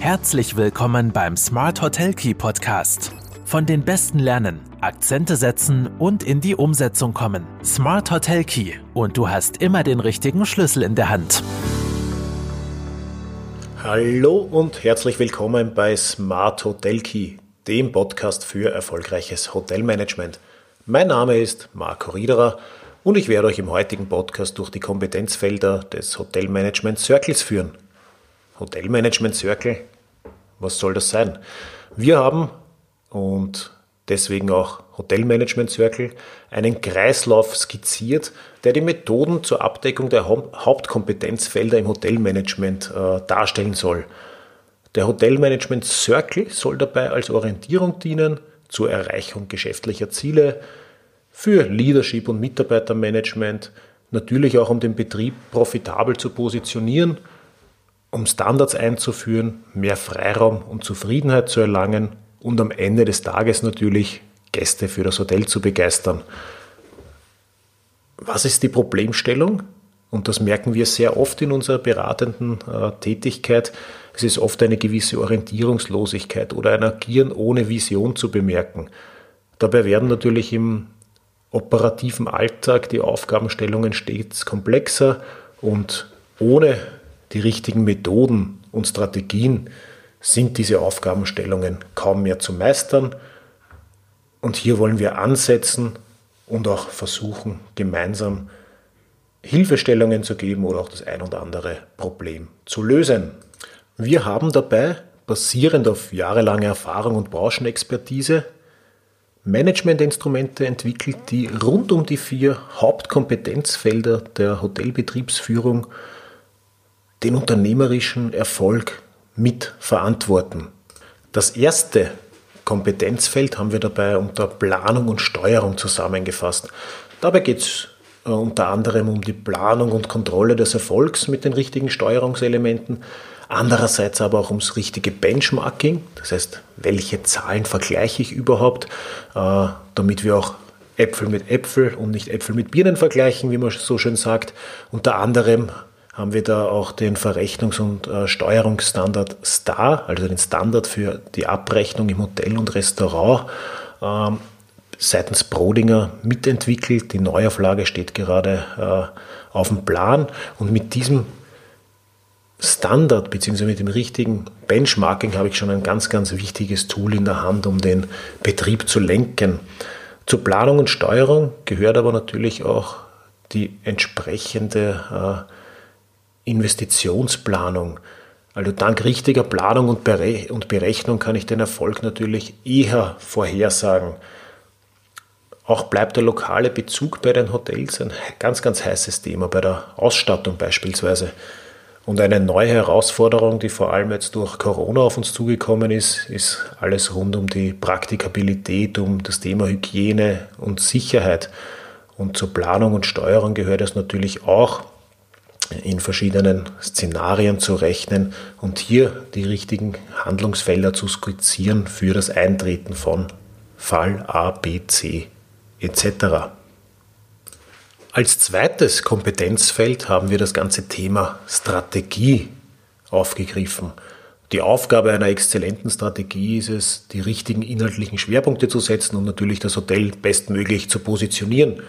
Herzlich willkommen beim Smart Hotel Key Podcast. Von den Besten lernen, Akzente setzen und in die Umsetzung kommen. Smart Hotel Key und du hast immer den richtigen Schlüssel in der Hand. Hallo und herzlich willkommen bei Smart Hotel Key, dem Podcast für erfolgreiches Hotelmanagement. Mein Name ist Marco Riederer und ich werde euch im heutigen Podcast durch die Kompetenzfelder des Hotelmanagement Circles führen. Hotelmanagement Circle, was soll das sein? Wir haben und deswegen auch Hotelmanagement Circle einen Kreislauf skizziert, der die Methoden zur Abdeckung der Hauptkompetenzfelder im Hotelmanagement äh, darstellen soll. Der Hotelmanagement Circle soll dabei als Orientierung dienen zur Erreichung geschäftlicher Ziele, für Leadership und Mitarbeitermanagement, natürlich auch um den Betrieb profitabel zu positionieren, um Standards einzuführen, mehr Freiraum und Zufriedenheit zu erlangen und am Ende des Tages natürlich Gäste für das Hotel zu begeistern. Was ist die Problemstellung? Und das merken wir sehr oft in unserer beratenden äh, Tätigkeit. Es ist oft eine gewisse Orientierungslosigkeit oder ein Agieren ohne Vision zu bemerken. Dabei werden natürlich im operativen Alltag die Aufgabenstellungen stets komplexer und ohne die richtigen Methoden und Strategien sind diese Aufgabenstellungen kaum mehr zu meistern. Und hier wollen wir ansetzen und auch versuchen, gemeinsam Hilfestellungen zu geben oder auch das ein oder andere Problem zu lösen. Wir haben dabei, basierend auf jahrelange Erfahrung und Branchenexpertise, Managementinstrumente entwickelt, die rund um die vier Hauptkompetenzfelder der Hotelbetriebsführung den unternehmerischen Erfolg mit verantworten. Das erste Kompetenzfeld haben wir dabei unter Planung und Steuerung zusammengefasst. Dabei geht es äh, unter anderem um die Planung und Kontrolle des Erfolgs mit den richtigen Steuerungselementen, andererseits aber auch ums richtige Benchmarking, das heißt, welche Zahlen vergleiche ich überhaupt, äh, damit wir auch Äpfel mit Äpfel und nicht Äpfel mit Birnen vergleichen, wie man so schön sagt. Unter anderem haben wir da auch den Verrechnungs- und äh, Steuerungsstandard STAR, also den Standard für die Abrechnung im Hotel und Restaurant, ähm, seitens Brodinger mitentwickelt. Die Neuauflage steht gerade äh, auf dem Plan und mit diesem Standard bzw. mit dem richtigen Benchmarking habe ich schon ein ganz, ganz wichtiges Tool in der Hand, um den Betrieb zu lenken. Zur Planung und Steuerung gehört aber natürlich auch die entsprechende äh, Investitionsplanung. Also dank richtiger Planung und Berechnung kann ich den Erfolg natürlich eher vorhersagen. Auch bleibt der lokale Bezug bei den Hotels ein ganz, ganz heißes Thema, bei der Ausstattung beispielsweise. Und eine neue Herausforderung, die vor allem jetzt durch Corona auf uns zugekommen ist, ist alles rund um die Praktikabilität, um das Thema Hygiene und Sicherheit. Und zur Planung und Steuerung gehört es natürlich auch, in verschiedenen Szenarien zu rechnen und hier die richtigen Handlungsfelder zu skizzieren für das Eintreten von Fall A, B, C etc. Als zweites Kompetenzfeld haben wir das ganze Thema Strategie aufgegriffen. Die Aufgabe einer exzellenten Strategie ist es, die richtigen inhaltlichen Schwerpunkte zu setzen und natürlich das Hotel bestmöglich zu positionieren.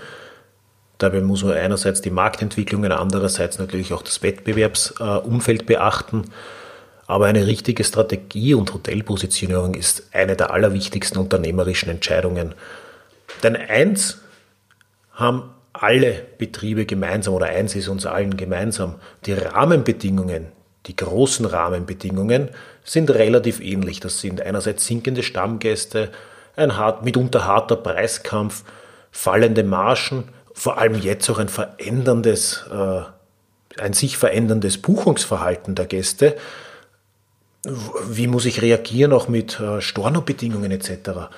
Dabei muss man einerseits die Marktentwicklungen, andererseits natürlich auch das Wettbewerbsumfeld beachten. Aber eine richtige Strategie und Hotelpositionierung ist eine der allerwichtigsten unternehmerischen Entscheidungen. Denn eins haben alle Betriebe gemeinsam oder eins ist uns allen gemeinsam. Die Rahmenbedingungen, die großen Rahmenbedingungen sind relativ ähnlich. Das sind einerseits sinkende Stammgäste, ein hart, mitunter harter Preiskampf, fallende Margen vor allem jetzt auch ein veränderndes, äh, ein sich veränderndes Buchungsverhalten der Gäste. Wie muss ich reagieren, auch mit äh, Stornobedingungen etc.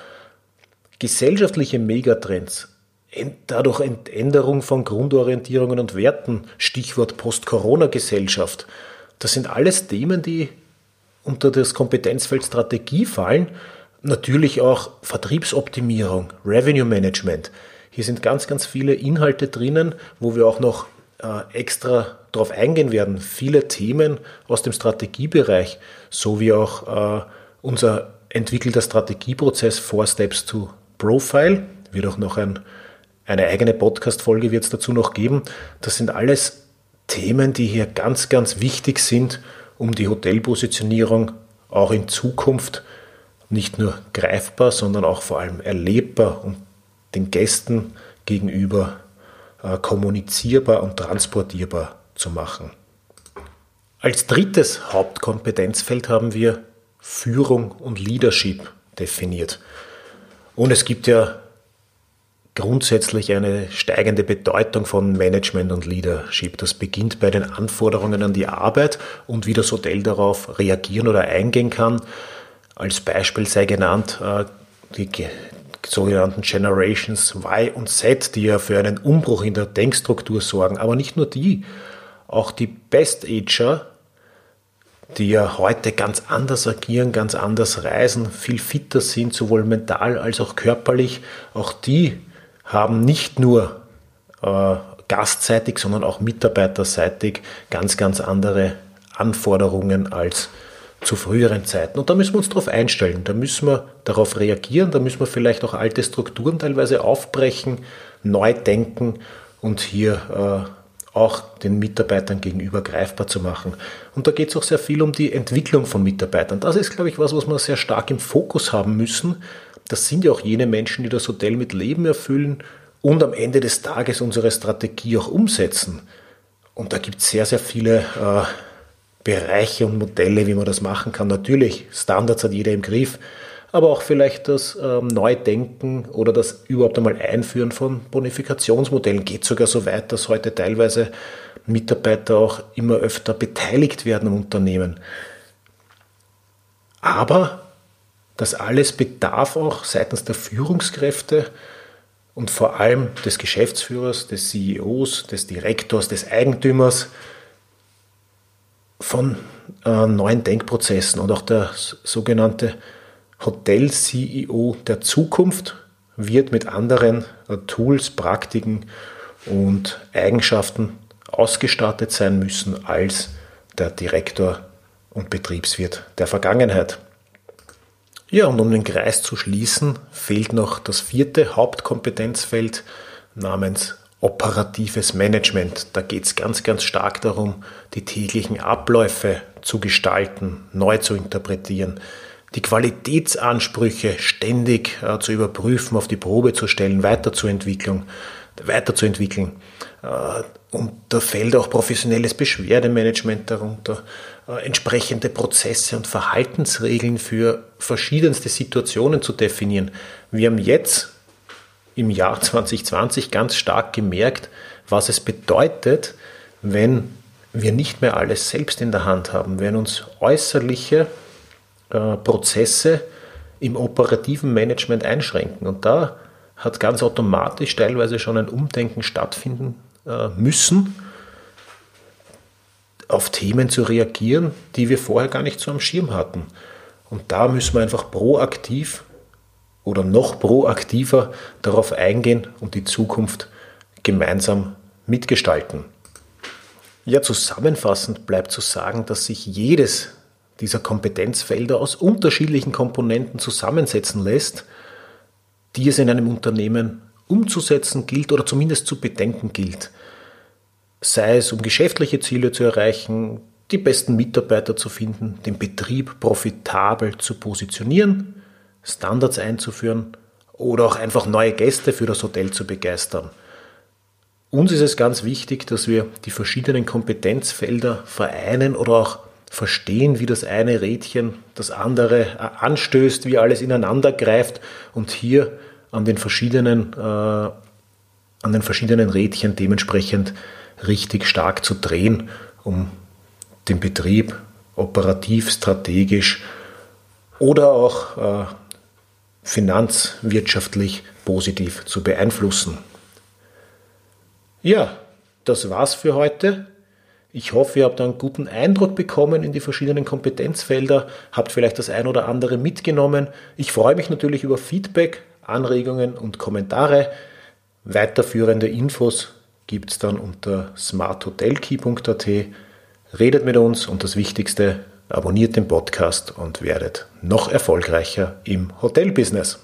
Gesellschaftliche Megatrends, dadurch Änderung von Grundorientierungen und Werten, Stichwort Post-Corona-Gesellschaft, das sind alles Themen, die unter das Kompetenzfeld Strategie fallen. Natürlich auch Vertriebsoptimierung, Revenue Management. Hier sind ganz, ganz viele Inhalte drinnen, wo wir auch noch äh, extra darauf eingehen werden. Viele Themen aus dem Strategiebereich, sowie auch äh, unser entwickelter Strategieprozess Four Steps to Profile, wird auch noch ein, eine eigene Podcast-Folge wird es dazu noch geben. Das sind alles Themen, die hier ganz, ganz wichtig sind, um die Hotelpositionierung auch in Zukunft nicht nur greifbar, sondern auch vor allem erlebbar und den Gästen gegenüber äh, kommunizierbar und transportierbar zu machen. Als drittes Hauptkompetenzfeld haben wir Führung und Leadership definiert. Und es gibt ja grundsätzlich eine steigende Bedeutung von Management und Leadership. Das beginnt bei den Anforderungen an die Arbeit und wie das Hotel darauf reagieren oder eingehen kann. Als Beispiel sei genannt äh, die sogenannten Generations Y und Z, die ja für einen Umbruch in der Denkstruktur sorgen. Aber nicht nur die, auch die Best Ager die ja heute ganz anders agieren, ganz anders reisen, viel fitter sind, sowohl mental als auch körperlich. Auch die haben nicht nur äh, gastseitig, sondern auch mitarbeiterseitig ganz, ganz andere Anforderungen als zu früheren Zeiten. Und da müssen wir uns darauf einstellen, da müssen wir darauf reagieren, da müssen wir vielleicht auch alte Strukturen teilweise aufbrechen, neu denken und hier äh, auch den Mitarbeitern gegenüber greifbar zu machen. Und da geht es auch sehr viel um die Entwicklung von Mitarbeitern. Das ist, glaube ich, was, was wir sehr stark im Fokus haben müssen. Das sind ja auch jene Menschen, die das Hotel mit Leben erfüllen und am Ende des Tages unsere Strategie auch umsetzen. Und da gibt es sehr, sehr viele äh, Bereiche und Modelle, wie man das machen kann. Natürlich, Standards hat jeder im Griff, aber auch vielleicht das ähm, Neudenken oder das überhaupt einmal Einführen von Bonifikationsmodellen geht sogar so weit, dass heute teilweise Mitarbeiter auch immer öfter beteiligt werden im Unternehmen. Aber das alles bedarf auch seitens der Führungskräfte und vor allem des Geschäftsführers, des CEOs, des Direktors, des Eigentümers von äh, neuen Denkprozessen und auch der sogenannte Hotel-CEO der Zukunft wird mit anderen äh, Tools, Praktiken und Eigenschaften ausgestattet sein müssen als der Direktor und Betriebswirt der Vergangenheit. Ja, und um den Kreis zu schließen, fehlt noch das vierte Hauptkompetenzfeld namens operatives Management. Da geht es ganz, ganz stark darum, die täglichen Abläufe zu gestalten, neu zu interpretieren, die Qualitätsansprüche ständig äh, zu überprüfen, auf die Probe zu stellen, weiterzuentwickeln, weiterzuentwickeln. Äh, und da fällt auch professionelles Beschwerdemanagement darunter, äh, entsprechende Prozesse und Verhaltensregeln für verschiedenste Situationen zu definieren. Wir haben jetzt im Jahr 2020 ganz stark gemerkt, was es bedeutet, wenn wir nicht mehr alles selbst in der Hand haben, wenn uns äußerliche äh, Prozesse im operativen Management einschränken. Und da hat ganz automatisch teilweise schon ein Umdenken stattfinden äh, müssen, auf Themen zu reagieren, die wir vorher gar nicht so am Schirm hatten. Und da müssen wir einfach proaktiv oder noch proaktiver darauf eingehen und die Zukunft gemeinsam mitgestalten. Ja, zusammenfassend bleibt zu sagen, dass sich jedes dieser Kompetenzfelder aus unterschiedlichen Komponenten zusammensetzen lässt, die es in einem Unternehmen umzusetzen gilt oder zumindest zu bedenken gilt. Sei es um geschäftliche Ziele zu erreichen, die besten Mitarbeiter zu finden, den Betrieb profitabel zu positionieren, Standards einzuführen oder auch einfach neue Gäste für das Hotel zu begeistern. Uns ist es ganz wichtig, dass wir die verschiedenen Kompetenzfelder vereinen oder auch verstehen, wie das eine Rädchen das andere äh, anstößt, wie alles ineinander greift und hier an den verschiedenen, äh, an den verschiedenen Rädchen dementsprechend richtig stark zu drehen, um den Betrieb operativ, strategisch oder auch äh, finanzwirtschaftlich positiv zu beeinflussen. Ja, das war's für heute. Ich hoffe, ihr habt einen guten Eindruck bekommen in die verschiedenen Kompetenzfelder, habt vielleicht das ein oder andere mitgenommen. Ich freue mich natürlich über Feedback, Anregungen und Kommentare. Weiterführende Infos gibt es dann unter smarthotelkey.at. Redet mit uns und das Wichtigste, abonniert den Podcast und werdet noch erfolgreicher im Hotelbusiness.